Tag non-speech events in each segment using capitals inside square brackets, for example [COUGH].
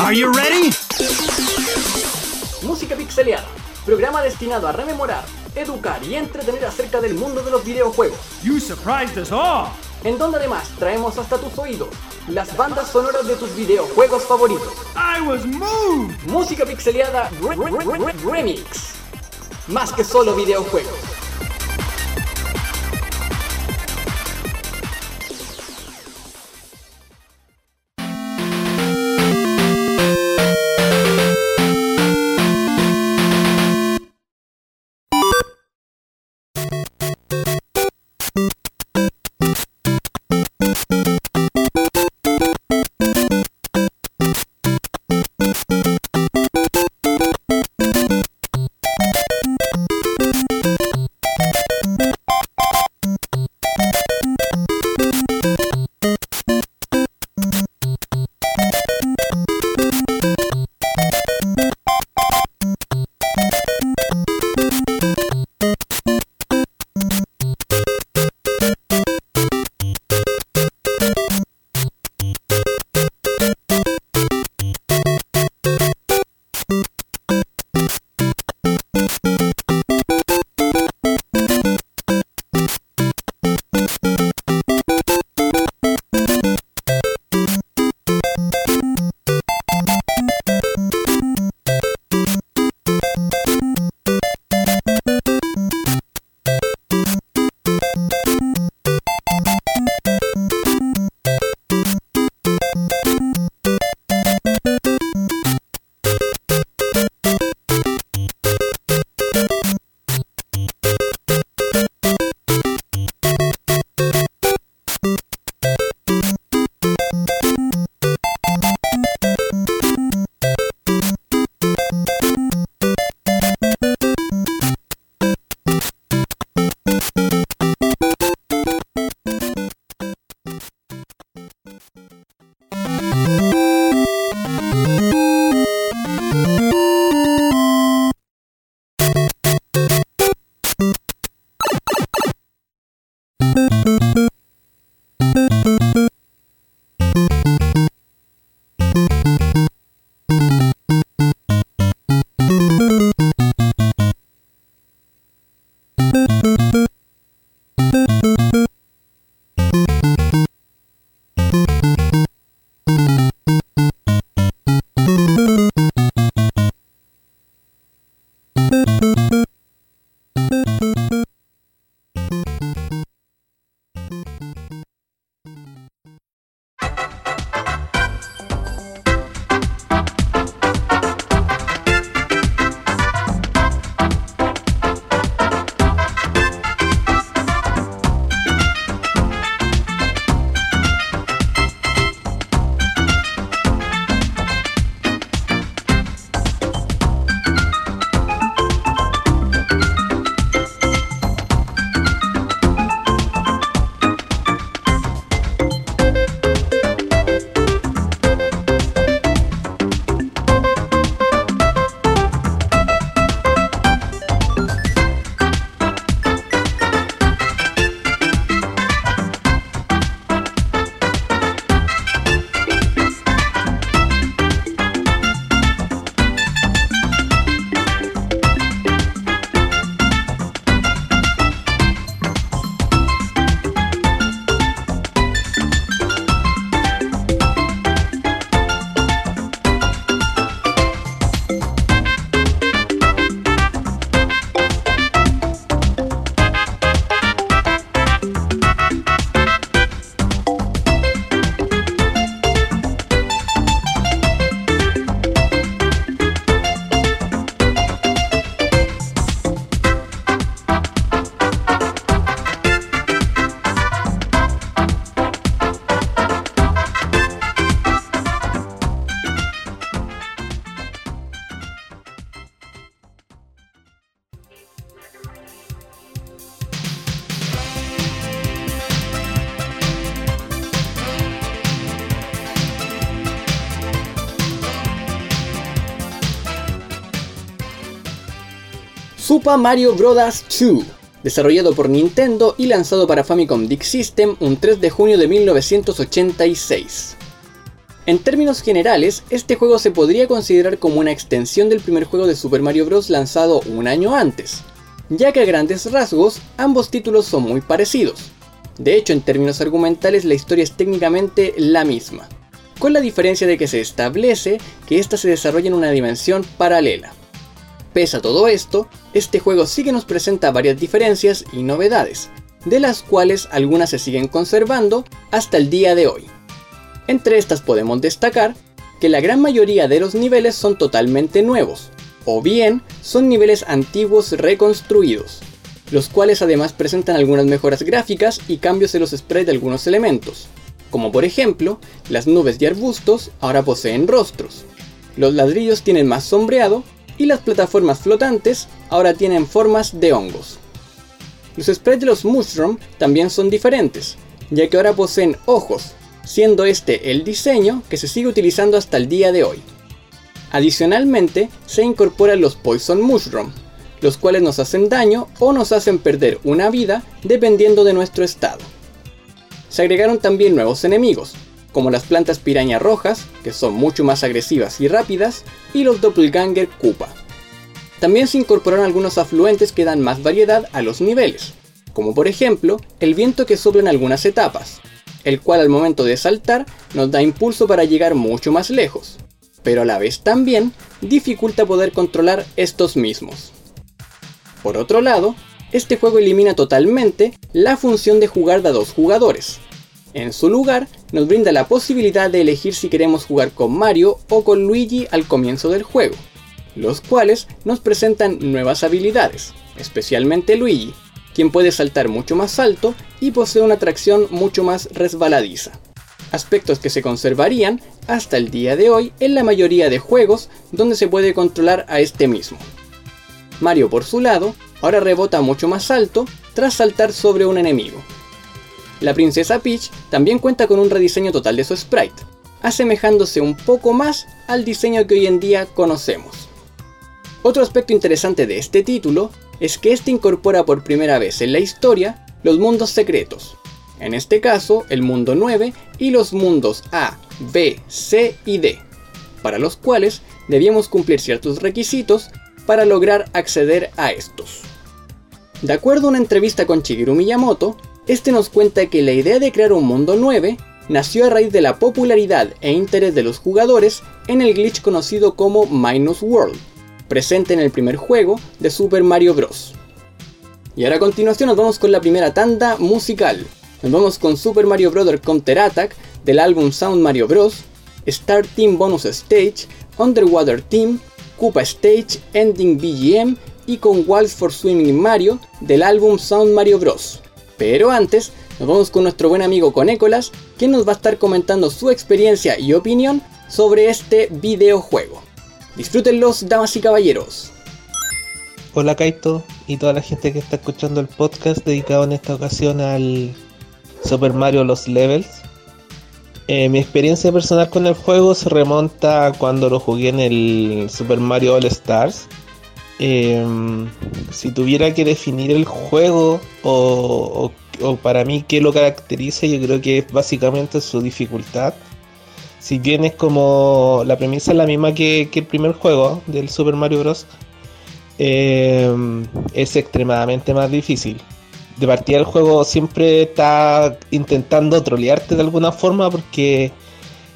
Are you ready? Música Pixeleada, programa destinado a rememorar, educar y entretener acerca del mundo de los videojuegos. You surprised us all. En donde además traemos hasta tus oídos las bandas sonoras de tus videojuegos favoritos. I was moved. Música Pixeleada Re- Re- Re- Re- Remix. Más que solo videojuegos. Super Mario Bros. 2, desarrollado por Nintendo y lanzado para Famicom Disk System un 3 de junio de 1986. En términos generales, este juego se podría considerar como una extensión del primer juego de Super Mario Bros. lanzado un año antes, ya que a grandes rasgos ambos títulos son muy parecidos. De hecho, en términos argumentales la historia es técnicamente la misma, con la diferencia de que se establece que ésta se desarrolla en una dimensión paralela. Pese a todo esto, este juego sí que nos presenta varias diferencias y novedades, de las cuales algunas se siguen conservando hasta el día de hoy. Entre estas podemos destacar que la gran mayoría de los niveles son totalmente nuevos, o bien son niveles antiguos reconstruidos, los cuales además presentan algunas mejoras gráficas y cambios en los sprites de algunos elementos, como por ejemplo, las nubes y arbustos ahora poseen rostros, los ladrillos tienen más sombreado y las plataformas flotantes ahora tienen formas de hongos. Los sprites de los Mushroom también son diferentes, ya que ahora poseen ojos, siendo este el diseño que se sigue utilizando hasta el día de hoy. Adicionalmente, se incorporan los Poison Mushroom, los cuales nos hacen daño o nos hacen perder una vida dependiendo de nuestro estado. Se agregaron también nuevos enemigos, como las plantas piraña rojas, que son mucho más agresivas y rápidas, y los doppelganger Koopa. También se incorporaron algunos afluentes que dan más variedad a los niveles, como por ejemplo el viento que sopla en algunas etapas, el cual al momento de saltar nos da impulso para llegar mucho más lejos, pero a la vez también dificulta poder controlar estos mismos. Por otro lado, este juego elimina totalmente la función de jugar de a dos jugadores. En su lugar, nos brinda la posibilidad de elegir si queremos jugar con Mario o con Luigi al comienzo del juego, los cuales nos presentan nuevas habilidades, especialmente Luigi, quien puede saltar mucho más alto y posee una tracción mucho más resbaladiza. Aspectos que se conservarían hasta el día de hoy en la mayoría de juegos donde se puede controlar a este mismo. Mario por su lado, ahora rebota mucho más alto tras saltar sobre un enemigo. La princesa Peach también cuenta con un rediseño total de su sprite, asemejándose un poco más al diseño que hoy en día conocemos. Otro aspecto interesante de este título es que este incorpora por primera vez en la historia los mundos secretos, en este caso el mundo 9 y los mundos A, B, C y D, para los cuales debíamos cumplir ciertos requisitos para lograr acceder a estos. De acuerdo a una entrevista con Shigeru Miyamoto, este nos cuenta que la idea de crear un mundo 9 nació a raíz de la popularidad e interés de los jugadores en el glitch conocido como Minus World, presente en el primer juego de Super Mario Bros. Y ahora a continuación nos vamos con la primera tanda musical. Nos vamos con Super Mario Bros. Counter Attack del álbum Sound Mario Bros., Star Team Bonus Stage, Underwater Team, Koopa Stage, Ending BGM y con Waltz for Swimming Mario del álbum Sound Mario Bros. Pero antes, nos vamos con nuestro buen amigo Conécolas, quien nos va a estar comentando su experiencia y opinión sobre este videojuego. Disfrútenlos, damas y caballeros. Hola Kaito y toda la gente que está escuchando el podcast dedicado en esta ocasión al Super Mario Los Levels. Eh, mi experiencia personal con el juego se remonta cuando lo jugué en el Super Mario All Stars. Em, si tuviera que definir el juego o, para mí qué lo caracteriza, yo creo que es básicamente su dificultad. Si bien es como la premisa es la misma que, el primer juego del Super Mario Bros., em, es extremadamente más difícil de partida el juego siempre está intentando trolearte de alguna forma porque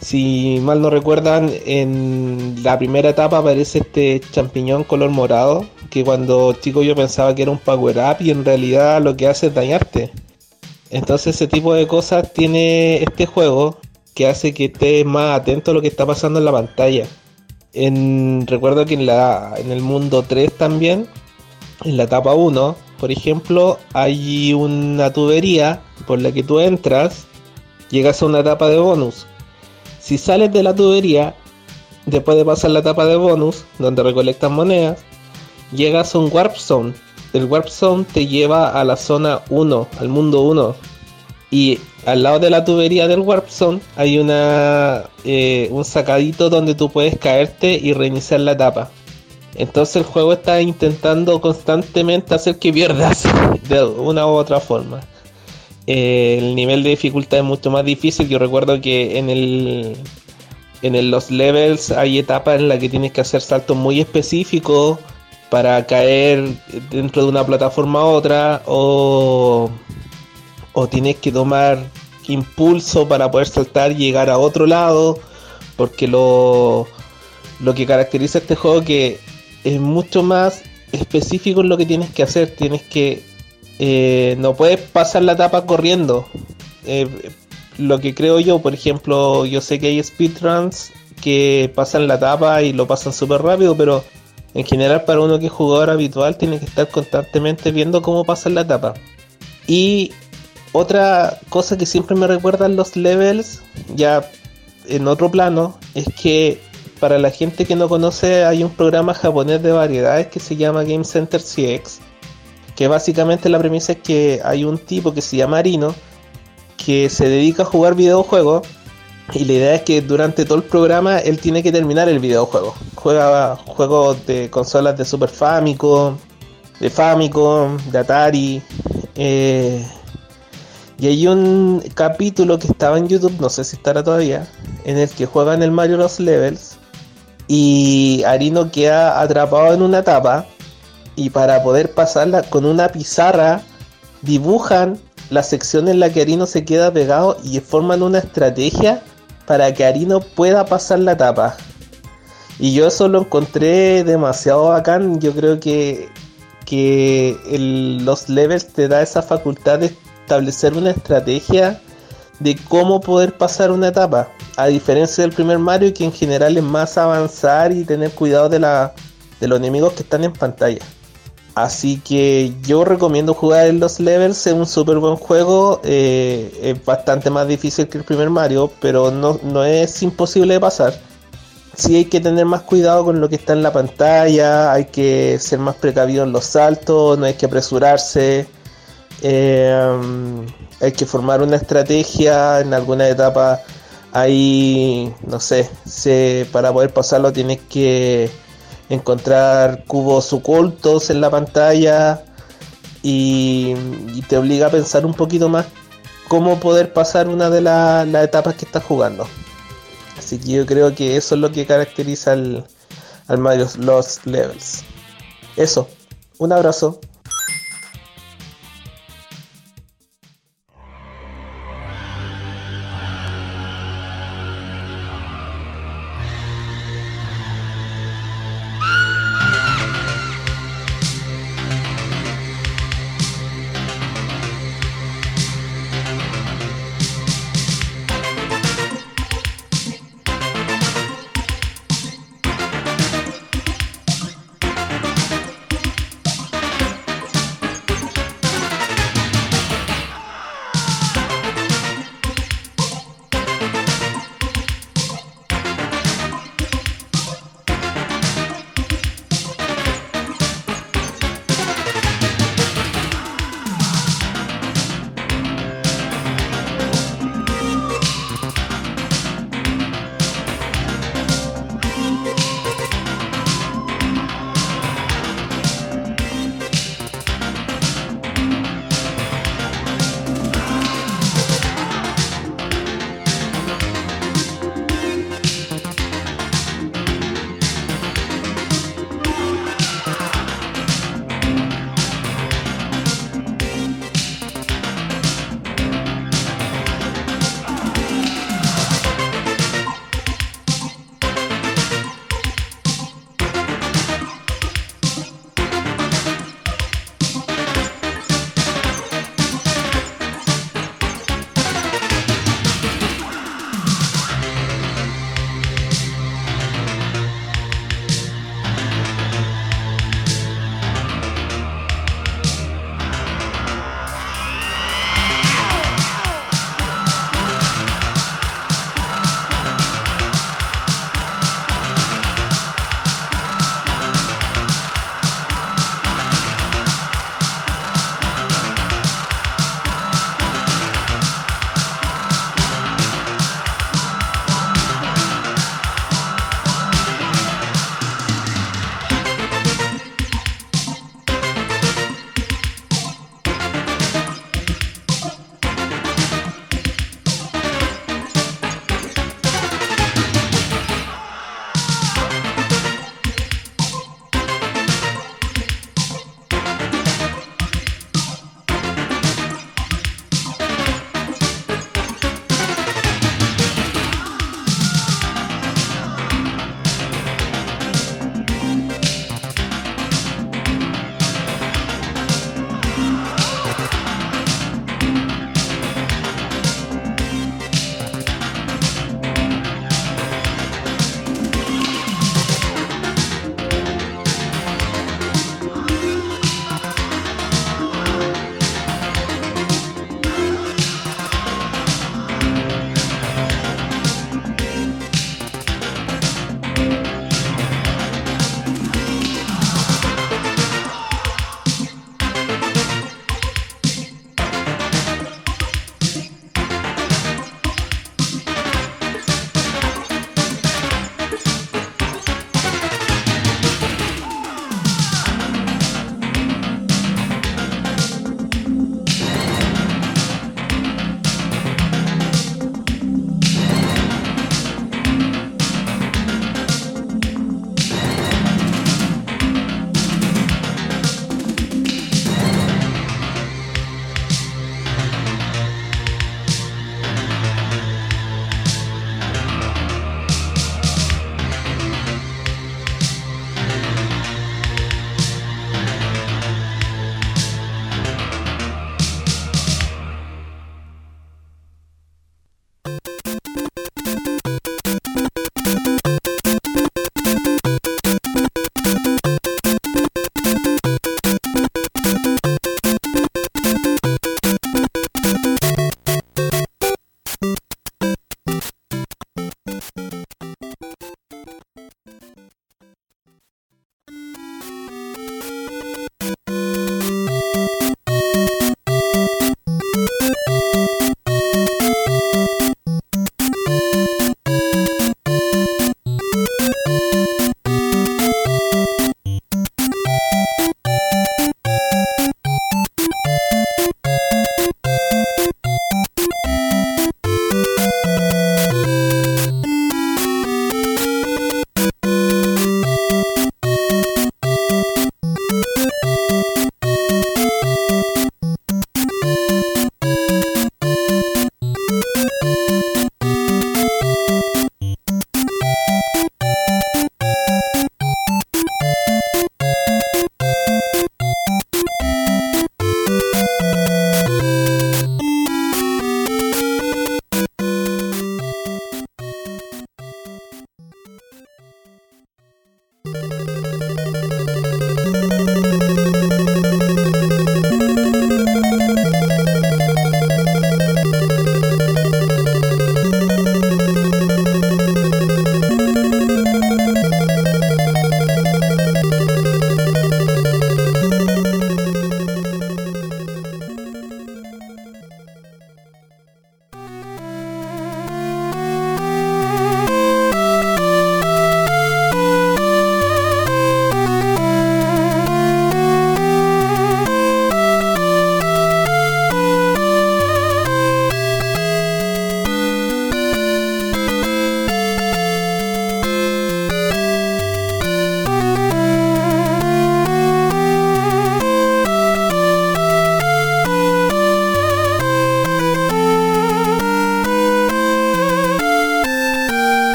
si mal no recuerdan en la primera etapa aparece este champiñón color morado que cuando chico yo pensaba que era un power up y en realidad lo que hace es dañarte. Entonces ese tipo de cosas tiene este juego que hace que estés más atento a lo que está pasando en la pantalla. En, recuerdo que en, la, en el mundo 3 también, en la etapa 1, por ejemplo, hay una tubería por la que tú entras, llegas a una etapa de bonus. Si sales de la tubería, después de pasar la etapa de bonus, donde recolectas monedas, llegas a un Warp Zone. El Warp Zone te lleva a la zona 1, al mundo 1. Y al lado de la tubería del Warp Zone hay una, eh, un sacadito donde tú puedes caerte y reiniciar la etapa. Entonces el juego está intentando constantemente hacer que pierdas [LAUGHS] de una u otra forma. Eh, el nivel de dificultad es mucho más difícil. Yo recuerdo que en el en los levels hay etapas en las que tienes que hacer saltos muy específicos para caer dentro de una plataforma a otra o, o tienes que tomar impulso para poder saltar y llegar a otro lado porque lo, lo que caracteriza este juego que es mucho más específico en lo que tienes que hacer tienes que eh, no puedes pasar la etapa corriendo eh, lo que creo yo por ejemplo yo sé que hay speedruns que pasan la etapa y lo pasan súper rápido pero en general, para uno que es jugador habitual, tiene que estar constantemente viendo cómo pasa la etapa. Y otra cosa que siempre me recuerdan los levels, ya en otro plano, es que para la gente que no conoce, hay un programa japonés de variedades que se llama Game Center CX. Que básicamente la premisa es que hay un tipo que se llama Arino que se dedica a jugar videojuegos y la idea es que durante todo el programa él tiene que terminar el videojuego. Juega juegos de consolas de Super Famicom, de Famicom, de Atari. Eh, y hay un capítulo que estaba en YouTube, no sé si estará todavía, en el que juegan el Mario Los Levels. Y Arino queda atrapado en una etapa. Y para poder pasarla con una pizarra, dibujan la sección en la que Arino se queda pegado y forman una estrategia para que Arino pueda pasar la etapa. Y yo eso lo encontré demasiado bacán. Yo creo que, que los levels te da esa facultad de establecer una estrategia de cómo poder pasar una etapa. A diferencia del primer Mario, que en general es más avanzar y tener cuidado de, la, de los enemigos que están en pantalla. Así que yo recomiendo jugar en los levels, es un súper buen juego, eh, es bastante más difícil que el primer Mario, pero no, es imposible de pasar. Sí hay que tener más cuidado con lo que está en la pantalla, hay que ser más precavido en los saltos, no hay que apresurarse, eh, hay que formar una estrategia en alguna etapa. Ahí, no sé, para poder pasarlo tienes que encontrar cubos ocultos en la pantalla y, te obliga a pensar un poquito más cómo poder pasar una de las etapas que estás jugando. Así que yo creo que eso es lo que caracteriza al, al Mario Los Levels. Eso, un abrazo.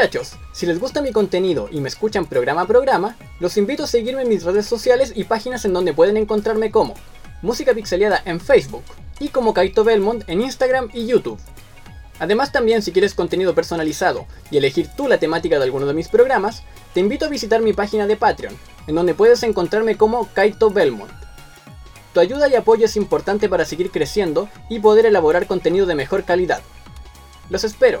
Muchachos, si les gusta mi contenido y me escuchan programa a programa, los invito a seguirme en mis redes sociales y páginas en donde pueden encontrarme como Música Pixeleada en Facebook y como Kaito Belmont en Instagram y YouTube. Además también si quieres contenido personalizado y elegir tú la temática de alguno de mis programas, te invito a visitar mi página de Patreon, en donde puedes encontrarme como Kaito Belmont. Tu ayuda y apoyo es importante para seguir creciendo y poder elaborar contenido de mejor calidad. Los espero,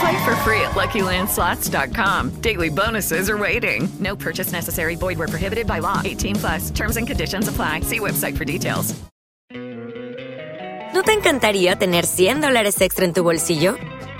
Play for free at LuckyLandSlots.com. Daily bonuses are waiting. No purchase necessary. Void where prohibited by law. 18 plus. Terms and conditions apply. See website for details. ¿No te encantaría tener 100 dólares extra en tu bolsillo?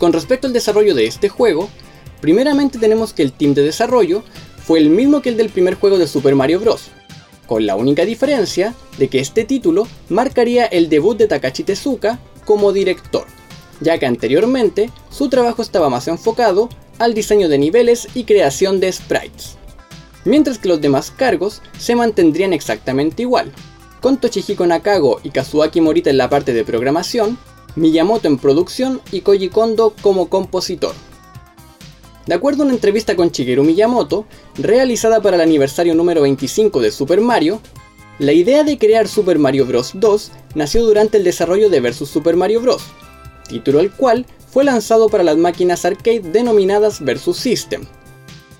Con respecto al desarrollo de este juego, primeramente tenemos que el team de desarrollo fue el mismo que el del primer juego de Super Mario Bros., con la única diferencia de que este título marcaría el debut de Takashi Tezuka como director, ya que anteriormente su trabajo estaba más enfocado al diseño de niveles y creación de sprites, mientras que los demás cargos se mantendrían exactamente igual, con Toshihiko Nakago y Kazuaki Morita en la parte de programación, Miyamoto en producción y Koji Kondo como compositor. De acuerdo a una entrevista con Shigeru Miyamoto, realizada para el aniversario número 25 de Super Mario, la idea de crear Super Mario Bros. 2 nació durante el desarrollo de Versus Super Mario Bros., título el cual fue lanzado para las máquinas arcade denominadas Versus System.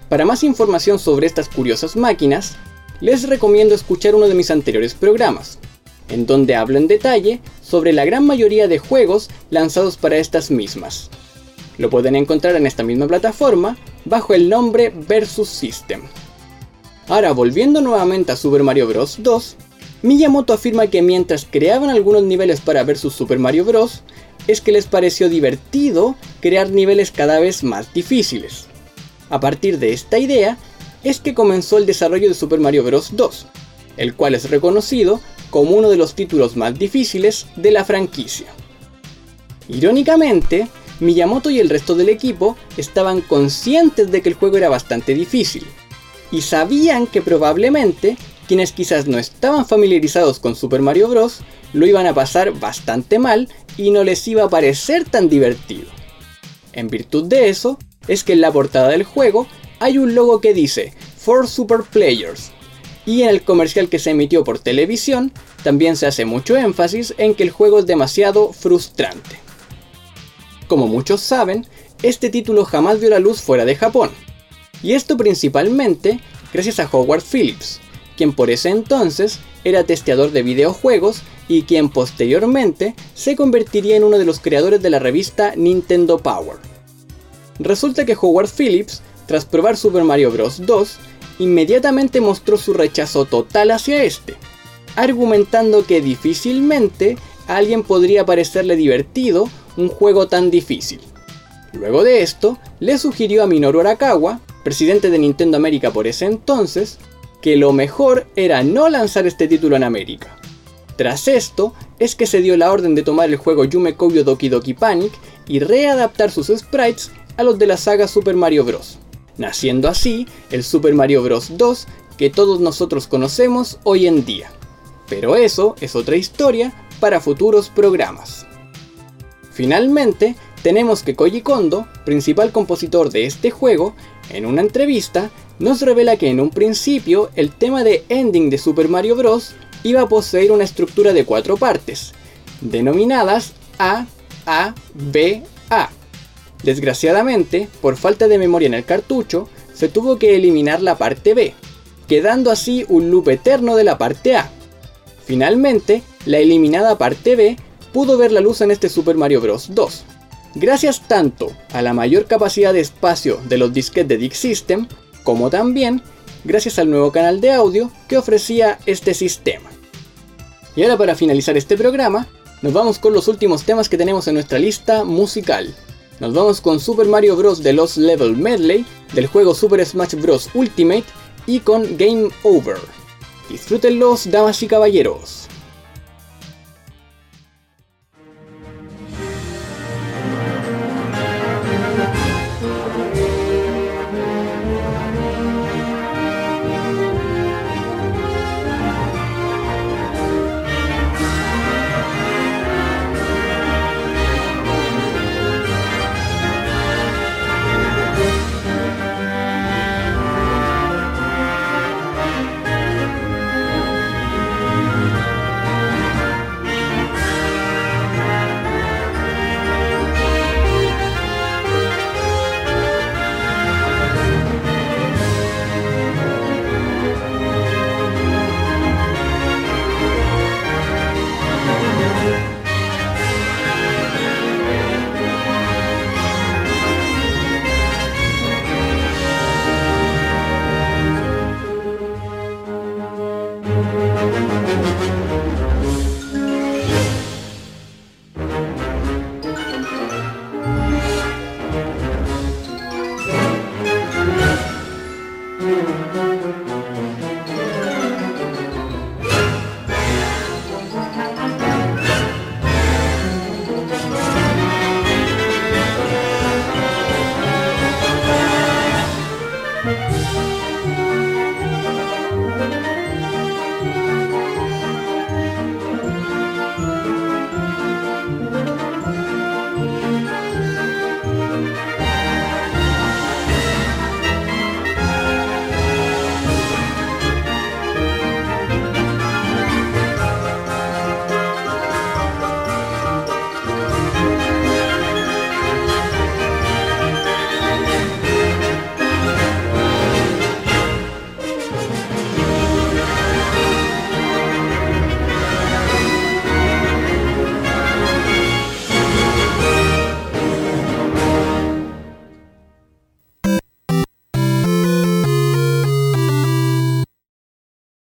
Para más información sobre estas curiosas máquinas, les recomiendo escuchar uno de mis anteriores programas, en donde hablo en detalle sobre la gran mayoría de juegos lanzados para estas mismas. Lo pueden encontrar en esta misma plataforma bajo el nombre Versus System. Ahora, volviendo nuevamente a Super Mario Bros. 2, Miyamoto afirma que mientras creaban algunos niveles para Versus Super Mario Bros., es que les pareció divertido crear niveles cada vez más difíciles. A partir de esta idea, es que comenzó el desarrollo de Super Mario Bros. 2, el cual es reconocido como uno de los títulos más difíciles de la franquicia. Irónicamente, Miyamoto y el resto del equipo estaban conscientes de que el juego era bastante difícil, y sabían que probablemente quienes quizás no estaban familiarizados con Super Mario Bros. lo iban a pasar bastante mal y no les iba a parecer tan divertido. En virtud de eso, es que en la portada del juego hay un logo que dice For Super Players, y en el comercial que se emitió por televisión también se hace mucho énfasis en que el juego es demasiado frustrante. Como muchos saben, este título jamás vio la luz fuera de Japón, y esto principalmente gracias a Howard Phillips, quien por ese entonces era testeador de videojuegos y quien posteriormente se convertiría en uno de los creadores de la revista Nintendo Power. Resulta que Howard Phillips, tras probar Super Mario Bros. 2, inmediatamente mostró su rechazo total hacia este, argumentando que difícilmente a alguien podría parecerle divertido un juego tan difícil. Luego de esto, le sugirió a Minoru Arakawa, presidente de Nintendo América por ese entonces, que lo mejor era no lanzar este título en América. Tras esto, es que se dio la orden de tomar el juego Yume Koubyo Doki Doki Panic y readaptar sus sprites a los de la saga Super Mario Bros., naciendo así el Super Mario Bros. 2 que todos nosotros conocemos hoy en día. Pero eso es otra historia para futuros programas. Finalmente, tenemos que Koji Kondo, principal compositor de este juego, en una entrevista nos revela que en un principio el tema de ending de Super Mario Bros. iba a poseer una estructura de cuatro partes, denominadas A, A, B, A, Desgraciadamente, por falta de memoria en el cartucho, se tuvo que eliminar la parte B, quedando así un loop eterno de la parte A. Finalmente, la eliminada parte B pudo ver la luz en este Super Mario Bros. 2. Gracias tanto a la mayor capacidad de espacio de los disquetes de Disk System, como también gracias al nuevo canal de audio que ofrecía este sistema. Y ahora para finalizar este programa, nos vamos con los últimos temas que tenemos en nuestra lista musical. Nos vamos con Super Mario Bros. The Lost Level Medley del juego Super Smash Bros. Ultimate y con Game Over. Disfrútenlos, damas y caballeros.